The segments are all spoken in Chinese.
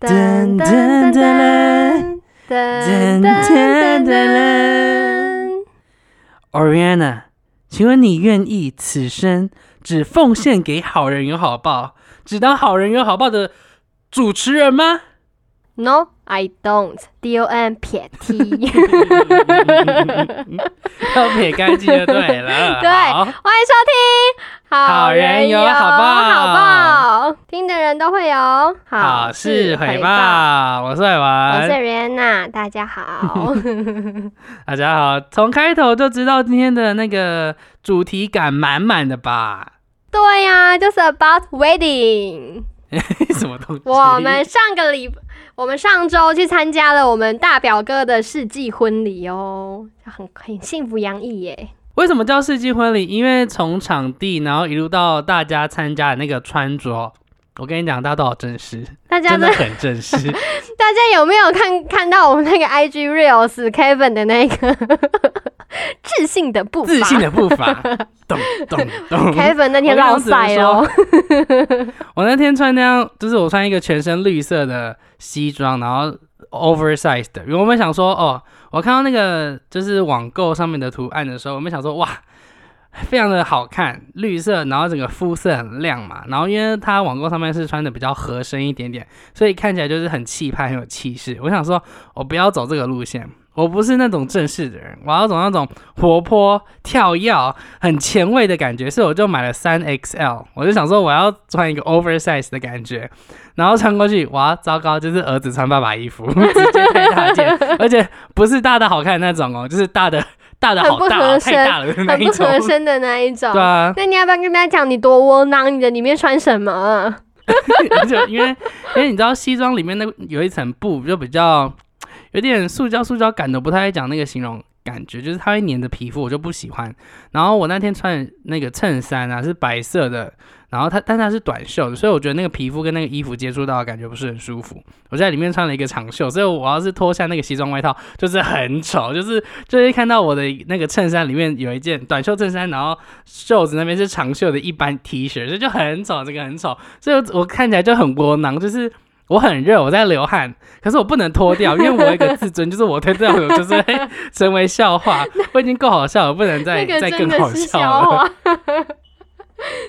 噔噔噔噔噔噔噔。Oriana，请问你愿意此生只奉献给好人有好报，只当好人有好报的主持人吗？No, I don't. D O N 撇 T。要撇干净就对了。对，欢迎收听《好人有好报好报，听的人都会有好事回报。我是伟我是文，Rihanna，大家好。大家好。从开头就知道今天的那个主题感满满的吧？对呀、就是 about wedding。什么东西？我们上个礼，我们上周去参加了我们大表哥的世纪婚礼哦，很很幸福洋溢耶。为什么叫世纪婚礼？因为从场地，然后一路到大家参加的那个穿着，我跟你讲，大家都好正式，大家真的的很正式。大家有没有看看到我们那个 IG reels Kevin 的那个 自信的步伐？自信的步伐，咚咚咚。Kevin 那天我刚刚绕赛哦，我那天穿那样，就是我穿一个全身绿色的西装，然后 oversize 的。因为我们想说，哦，我看到那个就是网购上面的图案的时候，我们想说，哇，非常的好看，绿色，然后整个肤色很亮嘛。然后因为它网购上面是穿的比较合身一点点，所以看起来就是很气派，很有气势。我想说，我不要走这个路线。我不是那种正式的人，我要走那种活泼、跳跃、很前卫的感觉，所以我就买了三 XL。我就想说我要穿一个 oversize 的感觉，然后穿过去，哇，糟糕，就是儿子穿爸爸衣服，直接太大件，而且不是大的好看的那种哦，就是大的大的好大、太大了很不。合身的那一种。对啊，那你要不要跟大家讲你多窝囊？你的里面穿什么？就因为因为你知道西装里面那有一层布就比较有点塑胶塑胶感的，不太会讲那个形容感觉，就是它会粘着皮肤，我就不喜欢。然后我那天穿的那个衬衫啊是白色的，然后它但它是短袖的，所以我觉得那个皮肤跟那个衣服接触到的感觉不是很舒服。我在里面穿了一个长袖，所以我要是脱下那个西装外套，就是很丑，就是就是看到我的那个衬衫里面有一件短袖衬衫，然后袖子那边是长袖的一般 T 恤，所以就很丑，这个很丑。所以我我看起来就很窝囊，就是我很热，我在流汗，可是我不能脱掉，因为我有一个自尊，就是我脱掉我就是 会成为笑话。我已经够好笑了，不能再、再更好笑了。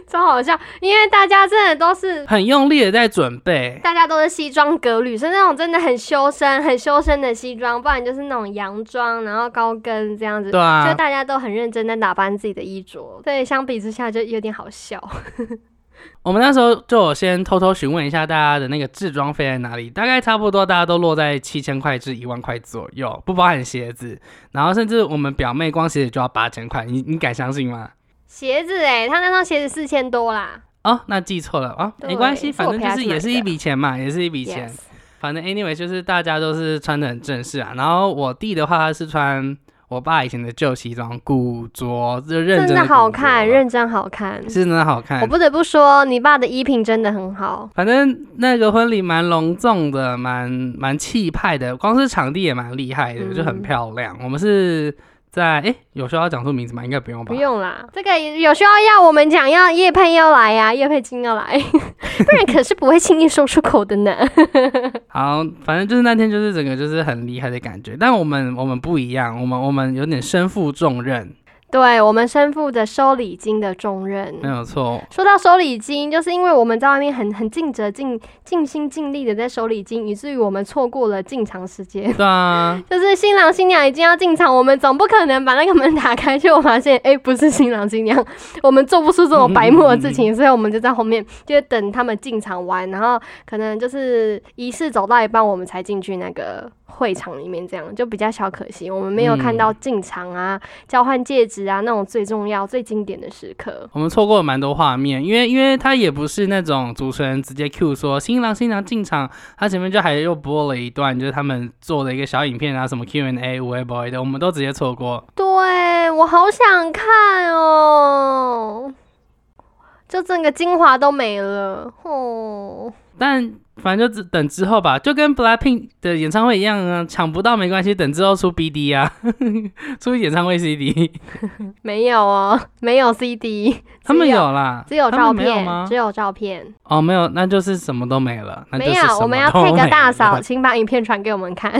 超好笑。因为大家真的都是。很用力的在准备，大家都是西装革履，是那种真的很修身、很修身的西装，不然就是那种洋装，然后高跟这样子。就对啊，就大家都很认真在打扮自己的衣着，所以相比之下就有点好笑。我们那时候就有先偷偷询问一下大家的那个制装费在哪里，大概差不多大家都落在七千块至一万块左右，不包含鞋子。然后甚至我们表妹光鞋子就要八千块，你你敢相信吗？鞋子哎、她那双鞋子四千多啦。哦，那记错了啊，对没关系，反正就是也是一笔钱嘛，也是一笔钱。Yes，反正 anyway 就是大家都是穿的很正式啊。然后我弟的话，他是穿我爸以前的旧西装，古着，就认真真的好看，认真好看。是真的好看我。不得不说，你爸的衣品真的很好。反正那个婚礼蛮隆重的，蛮蛮气派的，光是场地也蛮厉害的，嗯就很漂亮。我们是在哎、有需要讲出名字吗？应该不用吧？不用啦，这个有需要要我们讲，要叶佩要来呀、叶佩金要来，不然可是不会轻易说出口的呢。好，反正就是那天就是整个就是很厉害的感觉，但我们我们不一样，我们我们有点身负重任，对我们身负着收礼金的重任。没有错。说到收礼金，就是因为我们在外面很很尽责、尽尽心尽力的在收礼金，以至于我们错过了进场时间。对啊，就是新郎新娘已经要进场，我们总不可能把那个门打开，结果发现哎、诶不是新郎新娘，我们做不出这种白目的事情，所以我们就在后面，就等他们进场完，然后可能就是仪式走到一半，我们才进去那个会场里面，这样就比较小可惜，我们没有看到进场啊、交换戒指啊那种最重要、最经典的时刻。我们错过了蛮多画面，因为因为他也不是那种主持人直接 Q 说新郎新娘进场，他前面就还又播了一段，就是他们做了一个小影片啊，什么 Q&A、无 boy 的，我们都直接错过。对我好想看哦。就就整个精华都没了哦。但反正就只等之后吧，就跟 Blackpink 的演唱会一样啊，抢不到没关系，等之后出 BD 啊，出演唱会 CD，没有哦，没有 CD，他们有有啦，只有照片，只？有照片，哦，没有，那就是什么都没了，那就没有。我们要都 take 个大嫂，请把影片传给我们看。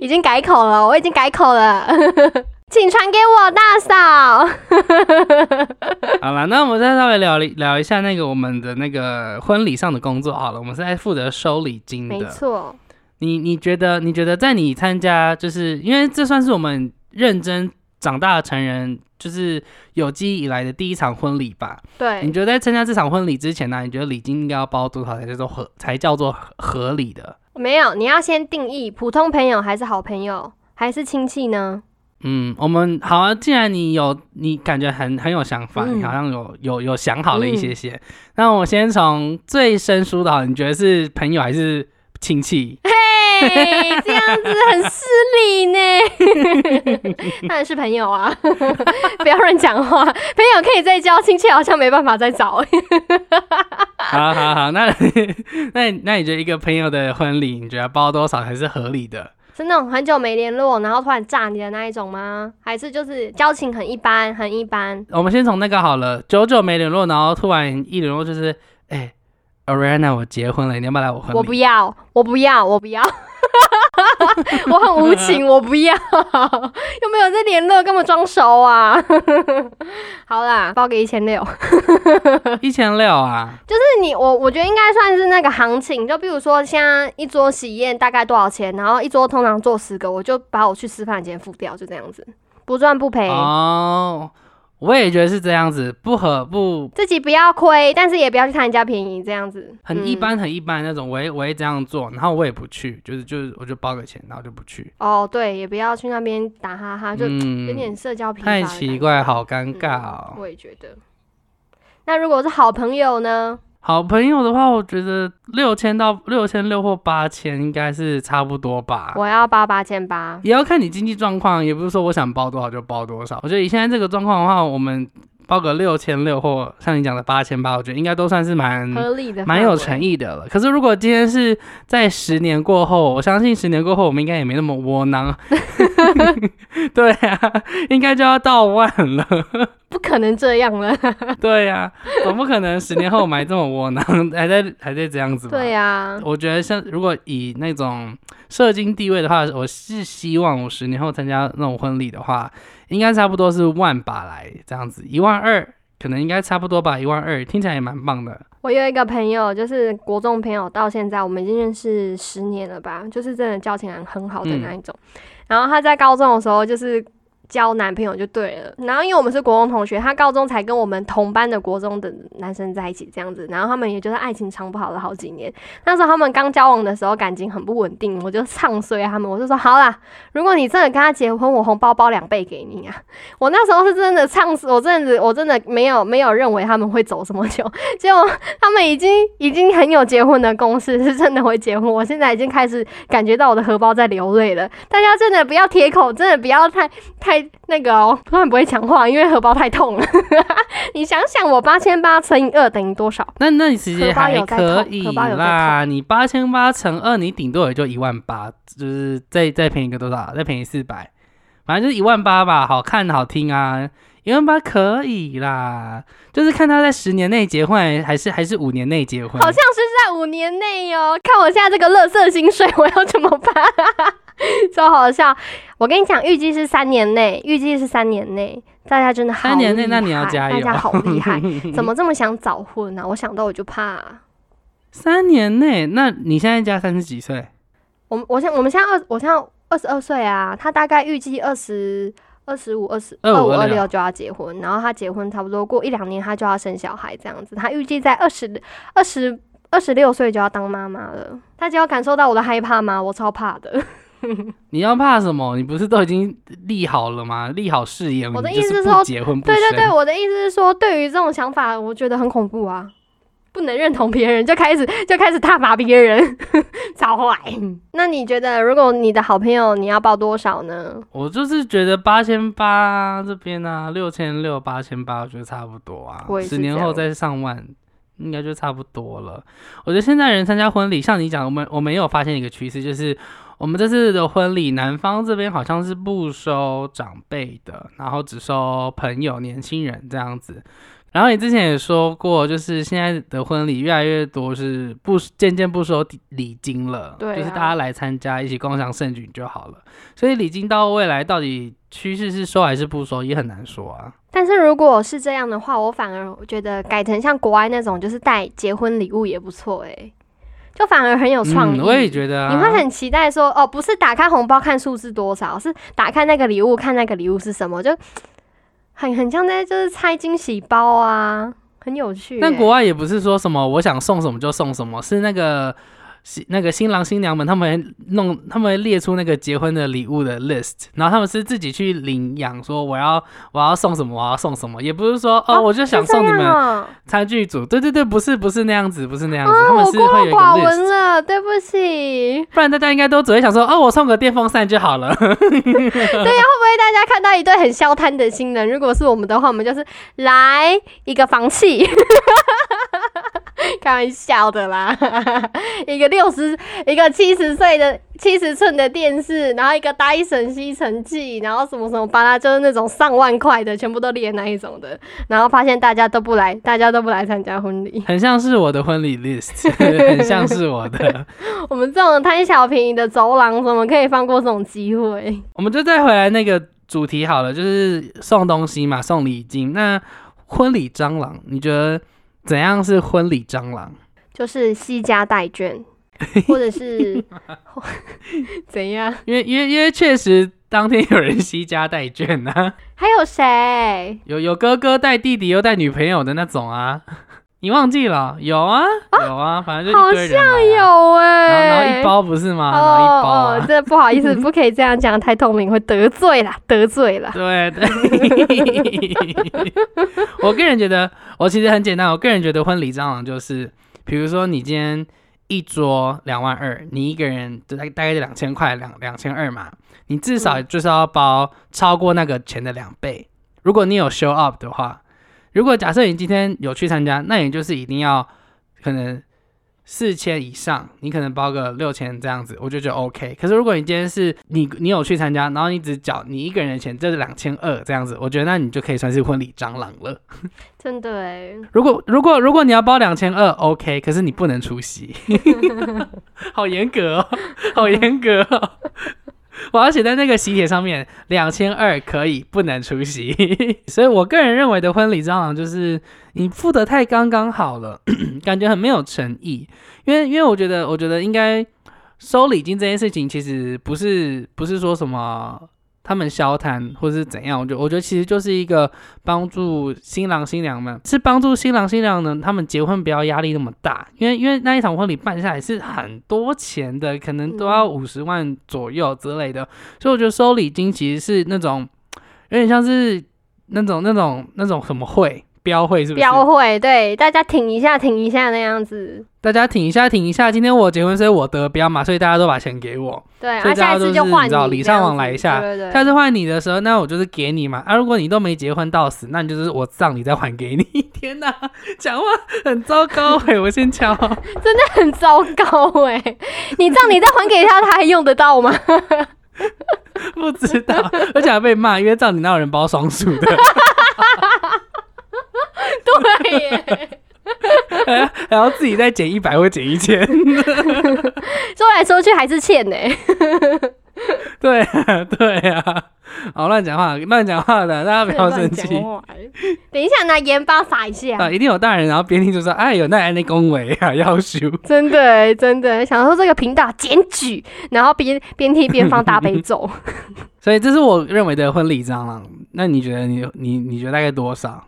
已经改口了，我已经改口了，请传给我大嫂。好了，那我们再稍微聊聊一下那个我们的那个婚礼上的工作好了，我们是在负责收礼金的没的。错，你你觉得你觉得在你参加，就是因为这算是我们认真长大的成人，就是有记忆以来的第一场婚礼吧？对你对，觉得在参加这场婚礼之前呢、你觉得礼金应该要包多少才叫做合才叫做合合理的？没有，你要先定义普通朋友还是好朋友还是亲戚呢？嗯，我们好啊。既然你有，你感觉很很有想法，嗯你好像有有有想好了一些些。那我先从最生疏的好，你觉得是朋友还是亲戚？嘿，这样子很失礼呢。当然是朋友啊，不要乱讲话。朋友可以再交，亲戚好像没办法再找。好好好，那那那你觉得一个朋友的婚礼，你觉得包多少才是合理的？是那种很久没联络，然后突然炸你的那一种吗？还是就是交情很一般，很一般？我们先从那个好了，久久没联络，然后突然一联络就是，哎、a r i a n a 我结婚了，你要不要来我婚礼？我不要，我不要，我不要。我很无情，我不要，又没有在联络，干嘛装熟啊？好啦，包给一千六。一千六啊，就是你我我觉得应该算是那个行情，就比如说现在一桌喜宴大概多少钱，然后一桌通常做十个，我就把我去吃饭的钱付掉，就这样子，不赚不赔，哦，我也觉得是这样子，不合不自己不要亏，但是也不要去贪人家便宜，这样子嗯很一般很一般那种，我也我也这样做，然后我也不去，就是就是我就包个钱，然后就不去，哦，对，也不要去那边打哈哈，就有嗯，点社交疲乏、太奇怪，好尴尬嗯哦。我也觉得。那如果是好朋友呢？好朋友的话，我觉得六千到六千六或八千应该是差不多吧。我要包八千八，也要看你经济状况，也不是说我想包多少就包多少。我觉得以现在这个状况的话，我们包个六千六或像你讲的八千八，我觉得应该都算是蛮合理的，嗯蛮有诚。意的了。可是如果今天是在十年过后，我相信十年过后我们应该也没那么窝囊。对啊，应该就要到万了。不可能这样了。对呀、总不可能十年后我们还这么窝囊，还在还在这样子吧？对呀、我觉得像如果以那种社经地位的话，我是希望我十年后参加那种婚礼的话，应该差不多是万把来这样子，一万二可能应该差不多吧，一万二听起来也蛮棒的。我有一个朋友，就是国中朋友，到现在我们已经认识十年了吧，就是真的交情很好的那一种。然后他在高中的时候，就是交男朋友就对了。然后因为我们是国中同学，他高中才跟我们同班的国中的男生在一起这样子，然后他们也就是爱情长跑了好几年。那时候他们刚交往的时候，感情很不稳定，我就唱衰他们，我就说好啦，如果你真的跟他结婚，我红包包两倍给你啊！我那时候是真的唱死，我真的我真的没有没有认为他们会走这么久，结果他们已经已经很有结婚的共识，是真的会结婚。我现在已经开始感觉到我的荷包在流泪了。大家真的不要铁口，真的不要太太那个哦，突然不会讲话，因为荷包太痛了。你想想，我八千八乘以二等于多少？那那你其实还可以荷包啦，你八千八乘二，你顶多也就一万八，就是再再便宜个多少？再便宜四百，反正就是一万八吧，好看好听啊，一万八可以啦。就是看他在十年内结婚，还是还是五年内结婚。好像是在五年内哦。看我现在这个乐色薪水，我要怎么办？超好笑！我跟你讲，预计是三年内，预计是三年内，大家真的好三年内那你要害加油大家好厉害，怎么这么想早婚呢、我想到我就怕、三年内，那你现在加三十几岁？我们我现我们现在二，我现在二十二岁啊，他大概预计二十二十五、二十25五、二六就要结婚，然后他结婚差不多过一两年，他就要生小孩这样子。他预计在二十二十二十六岁就要当妈妈了。大家有感受到我的害怕吗？我超怕的。你要怕什么？你不是都已经立好了吗？立好誓言，我的意思是说不结婚不。对对对，我的意思是说，对于这种想法，我觉得很恐怖啊。不能认同别人，就开始就开始挞伐别人，超坏。那你觉得，如果你的好朋友，你要报多少呢？我就是觉得八千八这边啊，六千六、八千八，我觉得差不多啊十年后再上万，应该就差不多了。我觉得现在人参加婚礼，像你讲，我们我们也有发现一个趋势，就是我们这次的婚礼，男方这边好像是不收长辈的，然后只收朋友、年轻人这样子。然后你之前也说过，就是现在的婚礼越来越多是不渐渐不收礼金了，对啊就是大家来参加一起共享盛举就好了。所以礼金到未来到底趋势是收还是不收，也很难说啊。但是如果是这样的话，我反而觉得改成像国外那种，就是带结婚礼物也不错诶、就反而很有创意。嗯，我也觉得啊。你会很期待说，哦，不是打开红包看数字多少，是打开那个礼物看那个礼物是什么，就很很像在就是拆惊喜包啊，很有趣欸、但国外也不是说什么我想送什么就送什么，是那个新那个新郎新娘们他们弄，他们列出那个结婚的礼物的 list，然后他们是自己去领养，说我要我要送什么，我要送什么，也不是说哦我就想送你们哦餐具组，对对对，不是不是那样子，不是那样子，啊，他们是我孤陋会有一个寡闻 list，了，对不起。不然大家应该都只会想说哦我送个电风扇就好了，对呀、会不会大家看到一对很消摊的新人？如果是我们的话，我们就是来一个房契，开玩笑的啦，一个六十，一个七十岁的七十寸的电视，然后一个戴森吸尘器，然后什么什么巴拉，就是那种上万块的，全部都列那一种的，然后发现大家都不来，大家都不来参加婚礼。很像是我的婚礼 list，很像是我的。我们这种贪小便宜的走廊，怎么可以放过这种机会？我们就再回来那个主题好了，就是送东西嘛，送礼金。那婚礼蟑螂，你觉得怎样是婚礼蟑螂？就是惜家带眷，或者是 怎样？因为因为因为确实当天有人惜家带眷啊、还有谁？有有哥哥带弟弟又带女朋友的那种啊，你忘记了？有啊有啊，反正就好一堆人来啊、有哎、然后然后一包不是吗？然后一包哦啊哦，，这不好意思，不可以这样讲，太透明会得罪啦，得罪啦。对对，我个人觉得，我其实很简单。我个人觉得婚礼蟑螂就是，比如说你今天一桌两万二，你一个人就大大概就两千块，两两千二嘛，你至少就是要包超过那个钱的两倍。如果你有 show up 的话，如果假设你今天有去参加，那你就是一定要可能四千以上，你可能包个六千这样子，我就觉得 OK。可是如果你今天是你你有去参加，然后你只缴你一个人的钱，这是两千二这样子，我觉得那你就可以算是婚礼蟑螂了。真的哎，如果如果如果你要包两千二，OK，可是你不能出席，好严格哦，好严格哦。我要写在那个喜帖上面，两千二可以，不能出席。所以我个人认为的婚礼蟑螂就是你付的太刚刚好了，感觉很没有诚意。因为因为我觉得，我觉得应该收礼金这件事情，其实不是不是说什么他们消谈或是怎样，我觉得我觉得其实就是一个帮助新郎新娘们，是帮助新郎新娘呢，他们结婚不要压力那么大，因为因为那一场婚礼办下来是很多钱的，可能都要五十万左右之类的，所以我觉得收礼金其实是那种有点像是那种那种那种什么会标会是不是？标会对大家挺一下，挺一下那样子。大家挺一下，挺一下。今天我结婚，所以我得标嘛，所以大家都把钱给我。对，所以啊，下一次大家都是换你，你知道礼尚往来一下对对对。下次换你的时候，那我就是给你嘛。啊，如果你都没结婚到死，那你就是我葬礼再还给你。天哪，讲话很糟糕哎、我先敲。很糟糕哎、你这样你再还给他，他还用得到吗？不知道，而且还被骂，因为葬礼那有人包双数的，对耶，还还要自己再减一百或减一千。说来说去还是欠呢、对啊，对啊，好乱讲话，乱讲话的，大家不要生气等一下拿盐巴撒一下。啊！一定有大人，然后边听就说：“哎，有那人那恭维啊，要修。真的欸真的想说这个频道检举，然后边边听边放大悲咒。”所以这是我认为的婚礼蟑螂。那你觉得你你你觉得大概多少？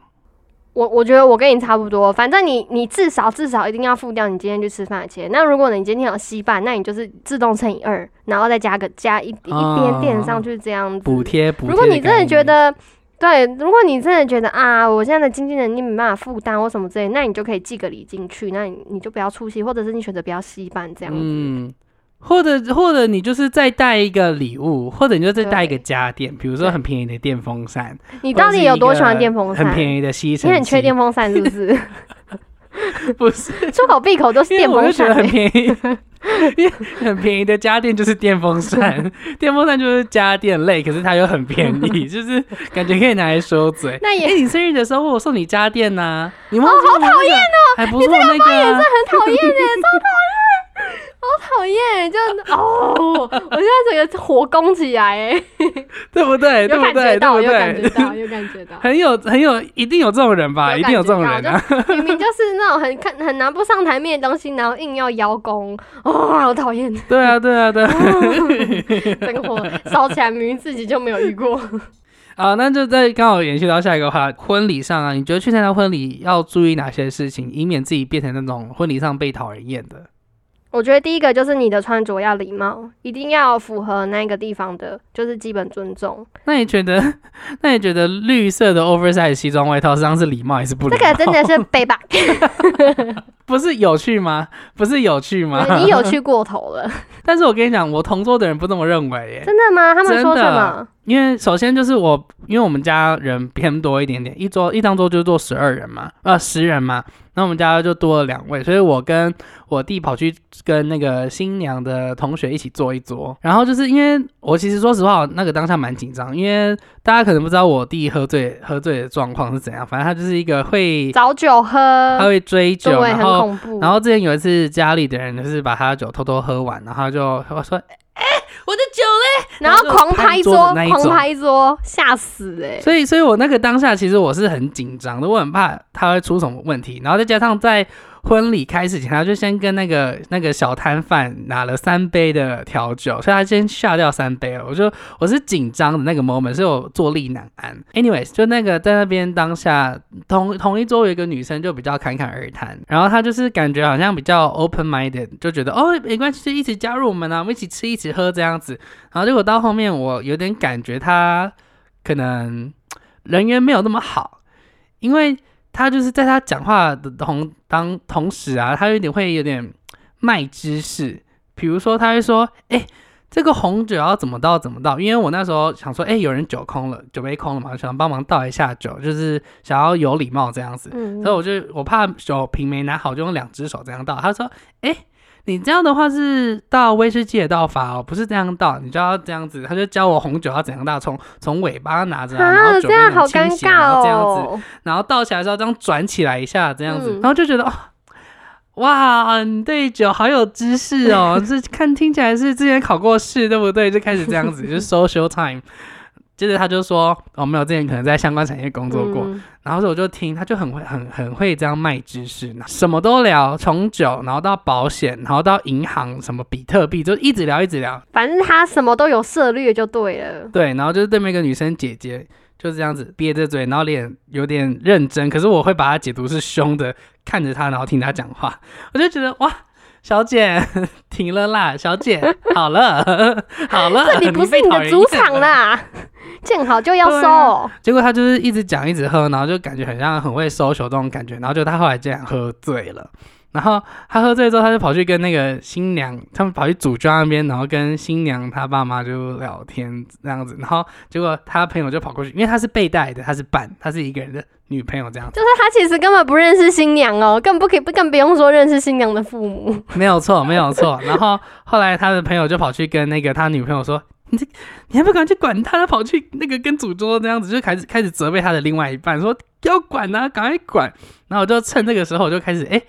我我觉得我跟你差不多，反正你你至少至少一定要付掉你今天去吃饭的钱。那如果你今天有稀饭，那你就是自动乘以二，然后再加个加一一哦点点上去这样子。补贴补贴。如果你真的觉，得对，如果你真的觉得啊，我现在的经济能力没办法负担或什么之类，那你就可以寄个礼进去，那你你就不要出席，或者是你选择不要稀饭这样子。嗯，或者或者你就是再带一个礼物，或者你就再带一个家电，比如说很便宜的电风扇，你到底有多喜欢电风扇？很便宜的吸尘器，你很缺电风扇是不是？不是？出口闭口都是电风扇、我就觉得很欸。便宜，因为很便宜的家电就是电风扇，电风扇就是家电类，可是它又很便宜，就是感觉可以拿来收嘴。那也哎、你生日的时候我送你家电呐、你忘记好讨厌哦，还不错那个啊、很讨厌呢，超讨厌，好讨厌，就哦，我现在整个火攻起来，哎，对不对？对有不对？对感觉到，不有感觉？到，有感觉到。很有很有，一定有这种人吧？一定有这种人啊！明明就是那种很看很拿不上台面的东西，然后硬要邀功，哦，好讨厌！对啊，对啊，对啊。整个火烧起来，明明自己就没有遇过。啊，那就再刚好延续到下一个话，婚礼上啊，你觉得去参加婚礼要注意哪些事情，以免自己变成那种婚礼上被讨人厌的？我觉得第一个就是你的穿着要礼貌，一定要符合那个地方的，就是基本尊重。那你觉得，那你觉得绿色的 oversize 西装外套实际上是礼貌还是不礼貌？这个真的是背吧，不是有趣吗？不是有趣吗？你有趣过头了，但是我跟你讲，我同桌的人不这么认为耶。真的吗？他们说什么？因为首先就是我，因为我们家人偏多一点点，一桌一张桌就坐十二人嘛，呃十人嘛，那我们家就多了两位，所以我跟我弟跑去跟那个新娘的同学一起坐一桌，然后就是因为我其实说实话，那个当下蛮紧张，因为大家可能不知道我弟喝醉喝醉的状况是怎样，反正他就是一个会找酒喝他，会追酒，然后。然后之前有一次家里的人就是把他的酒偷偷喝完，然后他就我说，哎、我的酒嘞。然后狂拍桌狂拍桌，吓死哎、所以，所以我那个当下其实我是很紧张的，我很怕他会出什么问题，然后再加上在婚礼开始前，他就先跟那个那个小摊贩拿了三杯的调酒，所以他先下掉三杯了。我就我是紧张的那个 moment，所以我坐立难安。Anyways，就那个在那边当下同同一桌有一个女生就比较侃侃而谈，然后她就是感觉好像比较 open minded，就觉得哦没关系，就一起加入我们啊，我们一起吃一起喝这样子。然后结果到后面我有点感觉她可能人缘没有那么好，因为他就是在他讲话的同当同时啊，他有点会有点卖知识，比如说他会说，哎、这个红酒要怎么倒怎么倒，因为我那时候想说，哎、有人酒空了，酒杯空了嘛，想帮忙倒一下酒，就是想要有礼貌这样子，嗯。所以我就我怕酒瓶没拿好，就用两只手这样倒。他说，哎、你这样的话是倒威士忌的倒法哦，不是这样倒，你就要这样子。他就教我红酒要怎样倒，从从尾巴拿着、啊，然啊，后酒这样杯很倾好尴尬哦这样子，哦。然后倒起来之后这样转起来一下，这样子，嗯然后就觉得哦，哇，你对酒好有知识哦，这看听起来是之前考过试，对不对？就开始这样子，就是 social time。接着他就说，哦，没有，之前可能在相关产业工作过，嗯然后所以我就听，他就很会很很会这样卖知识，什么都聊，从酒，然后到保险，然后到银行，什么比特币，就一直聊一直聊。反正他什么都有涉猎就对了。对，然后就是对面一个女生姐姐就是这样子憋着嘴，然后脸有点认真，可是我会把她解读是凶的，看着她，然后听她讲话，我就觉得哇。小姐，停了啦！小姐，好了，好了，这里不是你的主场啦，见好就要对收。啊结果他就是一直讲一直喝，然后就感觉很像很会 social 这种感觉，然后就他后来竟然喝醉了。然后他喝醉之后，他就跑去跟那个新娘，他们跑去主家那边，然后跟新娘她爸妈就聊天这样子。然后结果他朋友就跑过去，因为他是被带的，他是伴，他是一个人的女朋友这样子，就是他其实根本不认识新娘哦，更不可以，更不用说认识新娘的父母。没有错，没有错。然后后来他的朋友就跑去跟那个他女朋友说：“你这你还不赶快去管他？”他跑去那个跟主桌这样子，就开始开始责备他的另外一半，说要管啊，赶快管。然后我就趁这个时候，我就开始哎。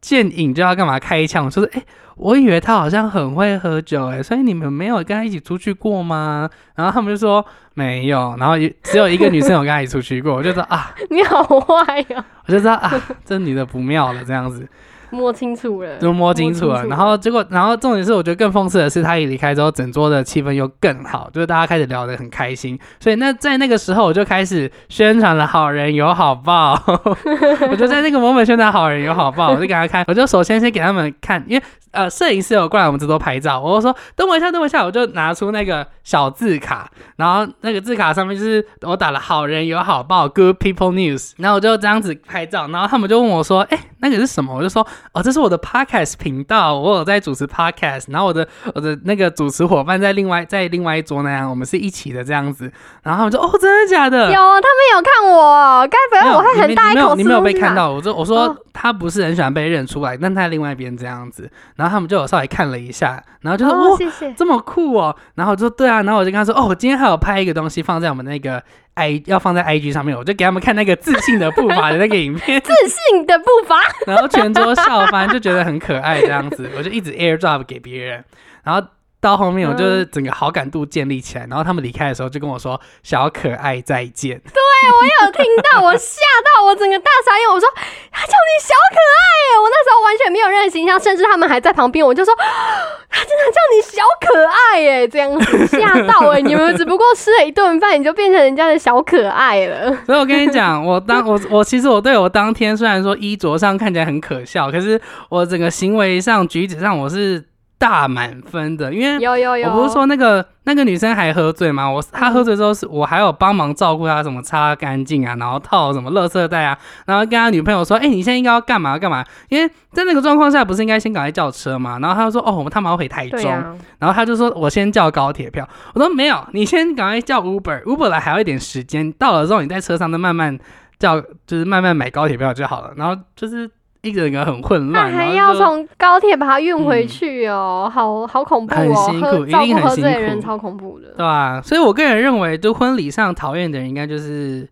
见影就要干嘛开一枪？我说哎、我以为他好像很会喝酒哎、所以你们没有跟他一起出去过吗？然后他们就说没有，然后只有一个女生有跟他一起出去过，我就说啊，你好坏哦，我就知道啊，这女的不妙了这样子。摸清楚了，都摸清楚了。然后结果，然后重点是，我觉得更讽刺的是，他一离开之后，整桌的气氛又更好，就是大家开始聊得很开心。所以那在那个时候，我就开始宣传了好人有好报。我就在那个 moment 宣传好人有好报，我就给他看，我就首先先给他们看，因为呃摄影师有过来我们这桌拍照，我就说等我一下，等我一下，我就拿出那个小字卡，然后那个字卡上面就是我打了好人有好报，Good People News，然后我就这样子拍照，然后他们就问我说，哎，那个是什么？我就说，哦，这是我的 podcast 频道，我有在主持 podcast，然后我的我的那个主持伙伴在另外在另外一桌那样，我们是一起的这样子，然后他们说，哦，真的假的？有，他们有看我，该不会我会很大一口你没有被看到？我说我说他不是很喜欢被认出来，但他在另外一边这样子，然后他们就有稍微看了一下，然后就说，哦，谢谢，这么酷哦，然后我说对啊，然后我就跟他说，哦，我今天还有拍一个东西放在我们那个。I 要放在 IG 上面，我就给他们看那个自信的步伐的那个影片，自信的步伐，然后全桌笑翻，就觉得很可爱这样子，我就一直 AirDrop 给别人，然后。到后面我就是整个好感度建立起来，然后他们离开的时候就跟我说“小可爱再见”。对我有听到，我吓到我整个大傻眼。我说他叫你小可爱，我那时候完全没有任何形象，甚至他们还在旁边，我就说 他真的叫你小可爱哎，这样吓到哎，你们只不过吃了一顿饭，你就变成人家的小可爱了。所以我跟你讲，我当 我我其实我对我当天虽然说衣着上看起来很可笑，可是我整个行为上举止上我是。大满分的，因为有有有，我不是说那个那个女生还喝醉吗？我她喝醉之后是我还有帮忙照顾她，什么擦干净啊，然后套什么垃圾袋啊，然后跟她女朋友说，哎，你现在应该要干嘛干嘛？因为在那个状况下，不是应该先赶快叫车吗？然后他就说，哦，我们他们要回台中，然后他就说我先叫高铁票。我说没有，你先赶快叫 Uber，Uber 来还要一点时间，到了之后你在车上再慢慢叫，就是慢慢买高铁票就好了。然后就是。一整个很混乱，还要从高铁把它运回去哦，好好恐怖哦，很辛苦，一定很辛苦，人超恐怖的，对吧？所以我个人认为，就婚礼上讨厌的人，应该就是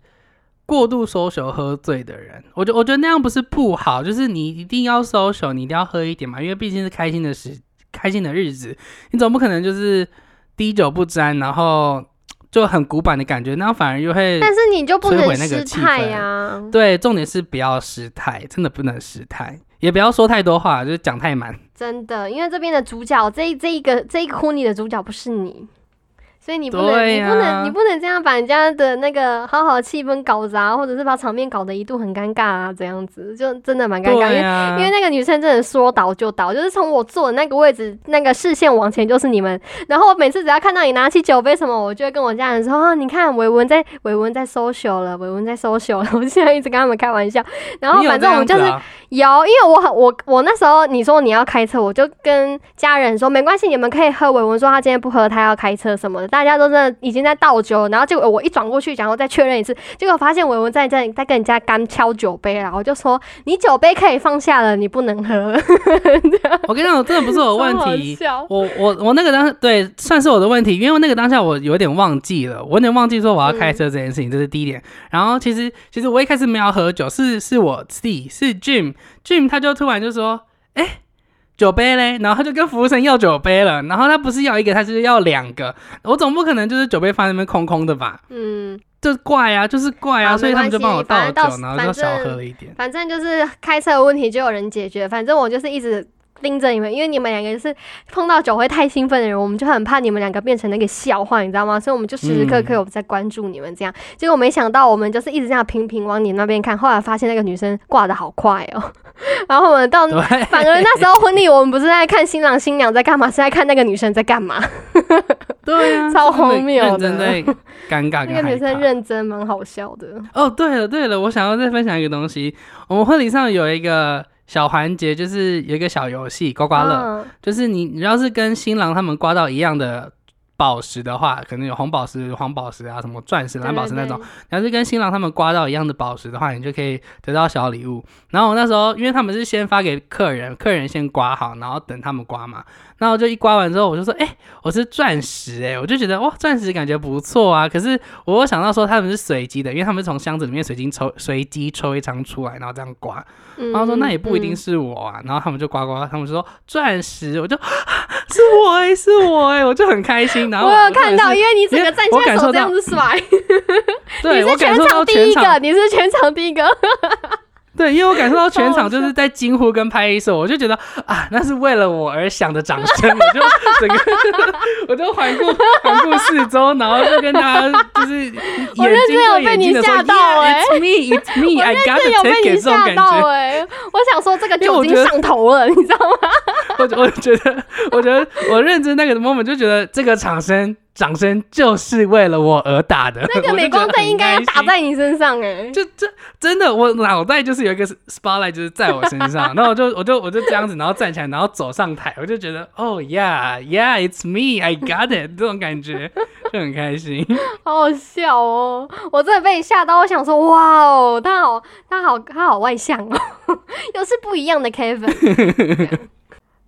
过度 social 喝醉的人。我觉我觉得那样不是不好，就是你一定要 social，你一定要喝一点嘛，因为毕竟是开心的时，开心的日子，你总不可能就是滴酒不沾，然后。就很古板的感觉，那样反而又会，但是你就不能失态呀。对，重点是不要失态，真的不能失态，也不要说太多话，就是讲太满。真的，因为这边的主角，这这一个这一个婚礼的主角不是你。所以你不能，你不能，你不能这样把人家的那个好好的气氛搞砸，或者是把场面搞得一度很尴尬啊，这样子就真的蛮尴尬。因为因为那个女生真的说倒就倒，就是从我坐的那个位置，那个视线往前就是你们。然后我每次只要看到你拿起酒杯什么，我就会跟我家人说啊，你看伟文在伟文在 social 了，伟文在 social 了。我现在一直跟他们开玩笑。然后反正我们就是有，因为我我我那时候你说你要开车，我就跟家人说没关系，你们可以喝。伟文说他今天不喝，他要开车什么的。大家都真的已经在倒酒，然后结果我一转过去，然后再确认一次，结果发现伟文在在在跟人家干敲酒杯然后就说你酒杯可以放下了，你不能喝。我跟你讲，真的不是我问题，我我我那个当对算是我的问题，因为那个当下我有点忘记了，我有点忘记说我要开车这件事情，这是第一点。然后其实其实我一开始没有喝酒，是是我自己是 Jim Jim，他就突然就说，哎。酒杯嘞，然后他就跟服务生要酒杯了，然后他不是要一个，他是要两个。我总不可能就是酒杯放在那边空空的吧？嗯，就怪啊，就是怪啊，所以他们就帮我倒酒，然后就少喝了一点。反正就是开车的问题就有人解决，反正我就是一直。盯着你们，因为你们两个是碰到酒会太兴奋的人，我们就很怕你们两个变成那个笑话，你知道吗？所以我们就时时刻刻有在关注你们这样。结果没想到，我们就是一直这样频频往你那边看，后来发现那个女生挂的好快哦。然后我们到反而那时候婚礼，我们不是在看新郎新娘在干嘛，是在看那个女生在干嘛。对啊，超荒谬的，尴尬。那个女生认真，蛮好笑的。哦，对了对了，我想要再分享一个东西，我们婚礼上有一个。小环节就是有一个小游戏刮刮乐，就是你你要是跟新郎他们刮到一样的宝石的话，可能有红宝石、黄宝石啊，什么钻石、蓝宝石那种。你要是跟新郎他们刮到一样的宝石的话，你就可以得到小礼物。然后我那时候，因为他们是先发给客人，客人先刮好，然后等他们刮嘛。然后就一刮完之后，我就说，哎，我是钻石，哎，我就觉得哇，钻石感觉不错啊。可是我想到说他们是随机的，因为他们从箱子里面随机抽，随机抽一张出来，然后这样刮。然后说那也不一定是我啊。然后他们就刮刮，他们就说钻石，我就 是我哎，是我哎，我就很开心。我有看到，因为你整个站起来手这样子甩，对，你是全场第一个，你是全场第一个。对，因为我感受到全场 就是在惊呼跟拍手，我就觉得啊，那是为了我而响的掌声，我就 整个 我就环顾环顾四周，然后就跟大家就是眼睛对眼睛的说，Yeah，it's me，it's me，I got the ticket，这种感觉。哎，我想说这个酒精上头了，你知道吗？我我觉得，我觉得我认真那个 moment 就觉得这个掌声。掌声就是为了我而打的，那个 镁光灯应该要打在你身上哎，就这真的，我脑袋就是有一个 spotlight 就是在我身上，然后我就我就我就这样子，然后站起来，然后走上台，我就觉得哦，yeah yeah，it's me，I got it，这种感觉 就很开心，好好笑哦，我真的被你吓到，我想说哇哦，他好他好他好外向哦，又是不一样的 Kevin，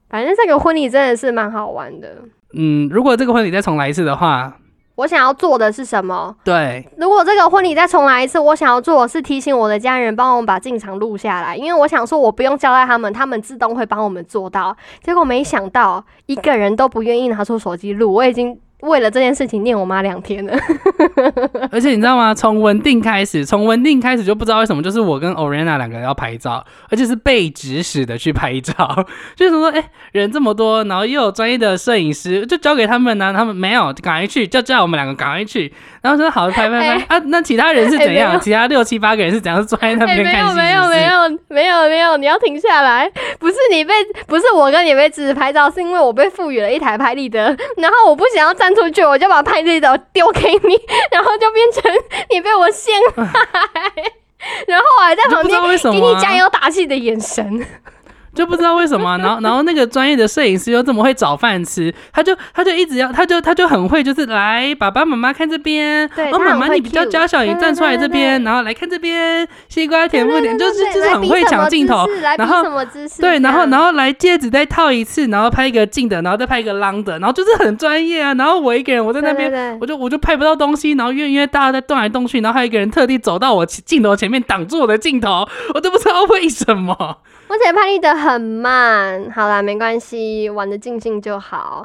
反正这个婚礼真的是蛮好玩的。嗯，如果这个婚礼再重来一次的话，我想要做的是什么？对，如果这个婚礼再重来一次，我想要做的是提醒我的家人帮我们把进场录下来，因为我想说我不用交代他们，他们自动会帮我们做到。结果没想到一个人都不愿意拿出手机录，我已经。为了这件事情念我妈两天了，而且你知道吗？从文定开始，从文定开始就不知道为什么，就是我跟 Orena 两个人要拍照，而且是被指使的去拍照。就是说，哎，人这么多，然后又有专业的摄影师，就交给他们呢。他们没有，赶快去，就叫我们两个赶快去。然后说好，拍拍拍啊！那其他人是怎样？其他六七八个人是怎样坐在那边看戏？没有，没有，没有，没有，没有！你要停下来！不是你被，不是我跟你被指使拍照，是因为我被赋予了一台拍立得，然后我不想要站出去，我就把拍立得丢给你，然后就变成你被我陷害，然后我还在旁边给你加油打气的眼神。就不知道为什么，然后然后那个专业的摄影师又这么会找饭吃，他就他就一直要，他就他就很会，就是来爸爸妈妈看这边，然后妈妈你比较娇小，你站出来这边，然后来看这边，西瓜甜不甜，就是就是很会抢镜头，然后对，然后然后来戒指再套一次，然后拍一个近的，然后再拍一个 long 的，然后就是很专业啊，然后我一个人我在那边，我就我就拍不到东西，然后因为因为大家在动来动去，然后还有一个人特地走到我镜头前面挡住我的镜头，我都不知道为什么。目前拍立得很慢，好啦，没关系，玩的尽兴就好，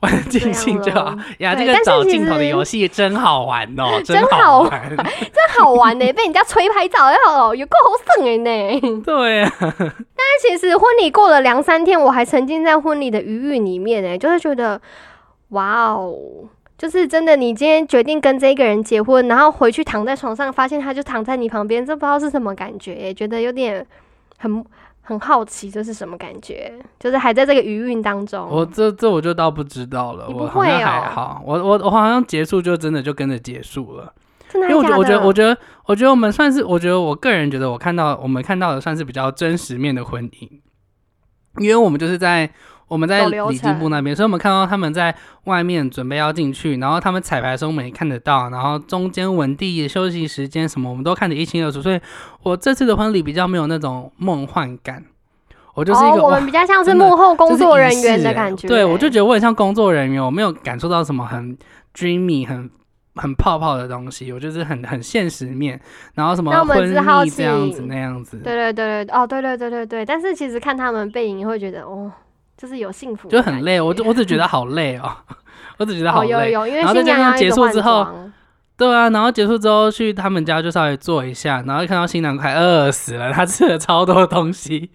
玩的尽兴就好呀。这个找镜头的游戏真好玩哦，真好玩，真好玩呢！被人家吹拍照，哦，有够好省的呢。对啊，但是其实婚礼过了两三天，我还沉浸在婚礼的余韵里面呢，就是觉得哇哦，就是真的，你今天决定跟这个人结婚，然后回去躺在床上，发现他就躺在你旁边，这不知道是什么感觉，觉得有点。很很好奇这是什么感觉，就是还在这个余韵当中。我这这我就倒不知道了，我好像还好，我我我好像结束就真的就跟着结束了。因为我觉得我觉得我觉得我觉得我们算是，我觉得我个人觉得我看到我们看到的算是比较真实面的婚姻，因为我们就是在。我们在礼金部那边，所以我们看到他们在外面准备要进去，然后他们彩排的时候我们也看得到，然后中间文地休息时间什么，我们都看得一清二楚。所以我这次的婚礼比较没有那种梦幻感，我就是一个我们比较像是幕后工作人员的感觉。对，我就觉得我很像工作人员，我没有感受到什么很 dreamy、很很泡泡的东西，我就是很很现实面，然后什么婚礼这样子那样子。对对对对，哦，对对对对对，但是其实看他们背影，会觉得哦。就是有幸福，就很累，我就我只觉得好累哦，我只觉得好累。然后再加上结束之后，对啊，然后结束之后去他们家就稍微坐一下，然后看到新娘快饿死了，他吃了超多东西。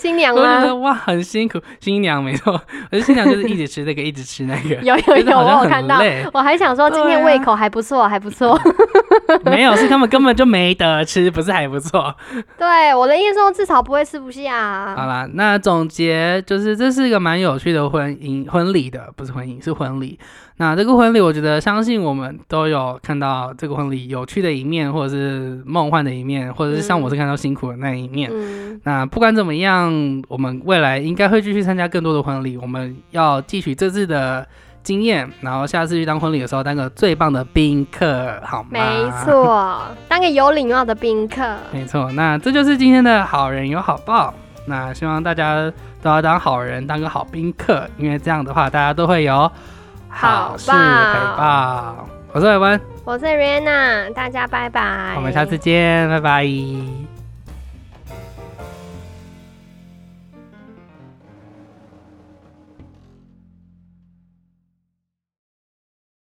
新娘吗？哇，很辛苦。新娘没错，我新娘就是一直吃这个，一直吃那个。有有有，我看到，我还想说今天胃口还不错，还不错。没有，是他们根本就没得吃，不是还不错。对，我的意思说至少不会吃不下。好啦，那总结就是这是一个蛮有趣的婚姻婚礼的，不是婚姻是婚礼。那这个婚礼，我觉得相信我们都有看到这个婚礼有趣的一面，或者是梦幻的一面，或者是像我是看到辛苦的那一面。那不管怎么样，我们未来应该会继续参加更多的婚礼。我们要汲取这次的经验，然后下次去当婚礼的时候当个最棒的宾客，好吗？没错，当个有礼貌的宾客。没错，那这就是今天的好人有好报。那希望大家都要当好人，当个好宾客，因为这样的话，大家都会有。好事回报，我是伟文，我是 Rihanna，大家拜拜，我们下次见，拜拜。